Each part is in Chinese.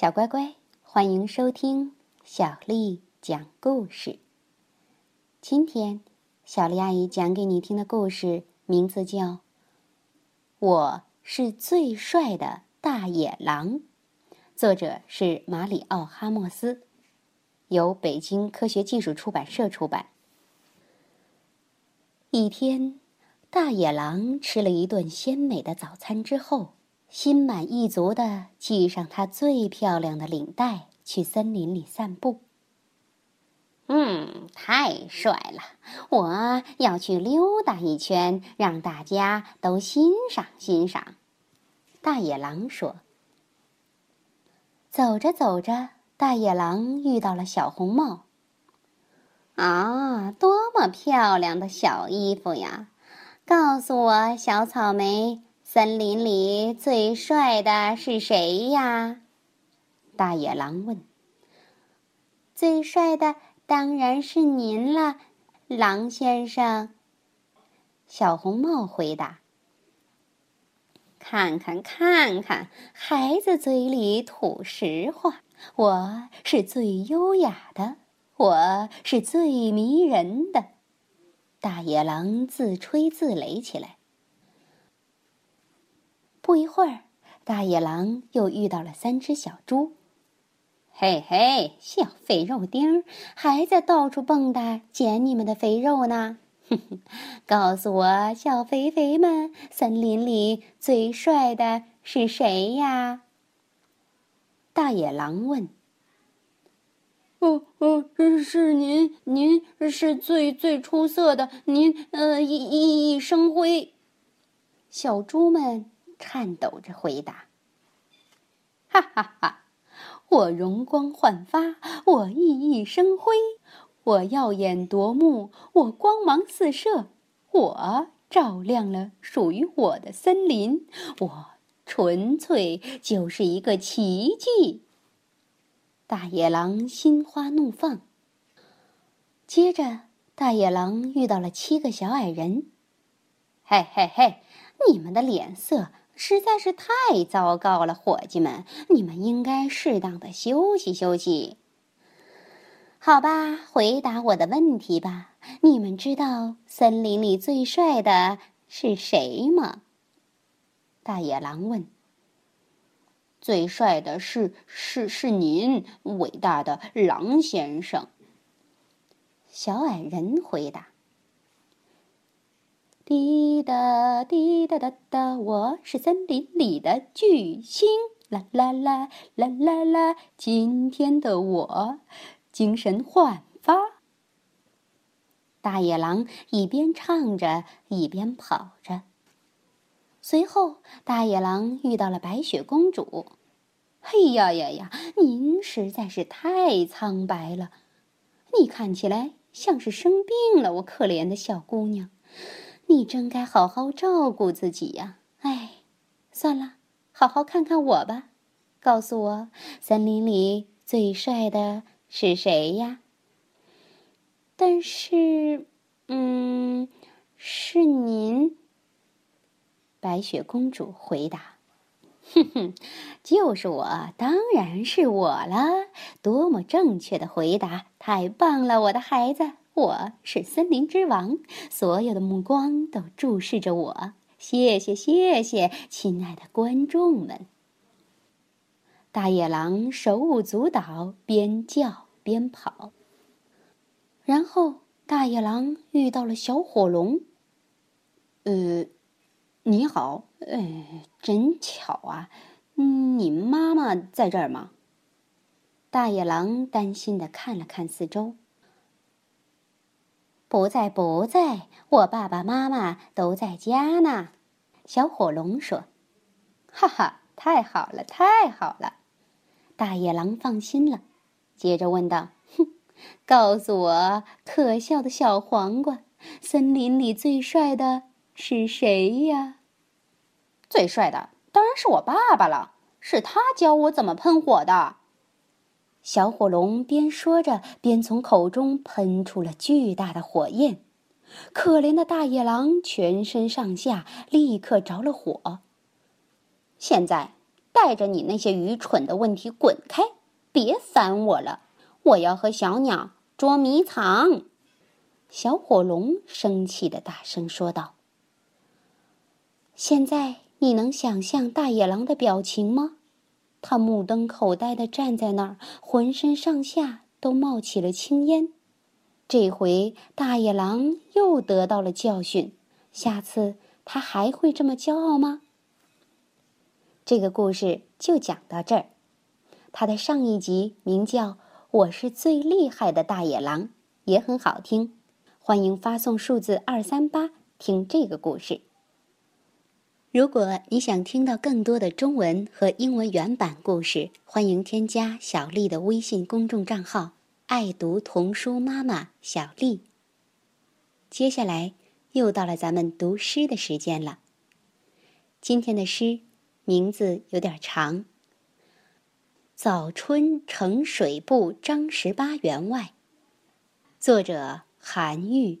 小乖乖，欢迎收听小丽讲故事。今天，小丽阿姨讲给你听的故事名字叫《我是最帅的大野狼》，作者是马里奥·哈莫斯，由北京科学技术出版社出版。一天，大野狼吃了一顿鲜美的早餐之后。心满意足的系上他最漂亮的领带，去森林里散步。嗯，太帅了！我要去溜达一圈，让大家都欣赏欣赏。大野狼说。走着走着，大野狼遇到了小红帽。啊，多么漂亮的小衣服呀！告诉我，小草莓。森林里最帅的是谁呀？大野狼问。最帅的当然是您了，狼先生。小红帽回答。看看看看，孩子嘴里吐实话。我是最优雅的，我是最迷人的。大野狼自吹自擂起来。不一会儿，大野狼又遇到了三只小猪。嘿嘿，小肥肉丁，还在到处蹦跶捡你们的肥肉呢！哼哼，告诉我，小肥肥们，森林里最帅的是谁呀？大野狼问。哦哦，是您，您是最最出色的，您呃熠熠熠生辉。小猪们。颤抖着回答：“哈哈哈！我容光焕发，我熠熠生辉，我耀眼夺目，我光芒四射，我照亮了属于我的森林，我纯粹就是一个奇迹！”大野狼心花怒放。接着，大野狼遇到了七个小矮人。“嘿嘿嘿，你们的脸色……”实在是太糟糕了，伙计们，你们应该适当的休息休息。好吧，回答我的问题吧。你们知道森林里最帅的是谁吗？大野狼问。最帅的是是是您，伟大的狼先生。小矮人回答。滴答滴答答答，我是森林里的巨星，啦啦啦啦啦啦！今天的我精神焕发。大野狼一边唱着，一边跑着。随后，大野狼遇到了白雪公主。嘿呀呀呀！您实在是太苍白了，你看起来像是生病了，我可怜的小姑娘。你真该好好照顾自己呀！哎，算了，好好看看我吧。告诉我，森林里最帅的是谁呀？但是，嗯，是您。白雪公主回答：“哼哼，就是我，当然是我了。多么正确的回答！太棒了，我的孩子。”我是森林之王，所有的目光都注视着我。谢谢，谢谢，亲爱的观众们。大野狼手舞足蹈，边叫边跑。然后，大野狼遇到了小火龙。呃，你好，呃，真巧啊，你妈妈在这儿吗？大野狼担心的看了看四周。不在，不在，我爸爸妈妈都在家呢。小火龙说：“哈哈，太好了，太好了！”大野狼放心了，接着问道：“哼，告诉我，可笑的小黄瓜，森林里最帅的是谁呀？”“最帅的当然是我爸爸了，是他教我怎么喷火的。”小火龙边说着，边从口中喷出了巨大的火焰。可怜的大野狼全身上下立刻着了火。现在，带着你那些愚蠢的问题滚开，别烦我了。我要和小鸟捉迷藏。”小火龙生气的大声说道。现在你能想象大野狼的表情吗？他目瞪口呆的站在那儿，浑身上下都冒起了青烟。这回大野狼又得到了教训，下次他还会这么骄傲吗？这个故事就讲到这儿。它的上一集名叫《我是最厉害的大野狼》，也很好听。欢迎发送数字二三八听这个故事。如果你想听到更多的中文和英文原版故事，欢迎添加小丽的微信公众账号“爱读童书妈妈小丽”。接下来又到了咱们读诗的时间了。今天的诗名字有点长，《早春呈水部张十八员外》，作者韩愈。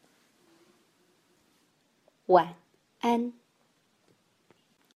晚安。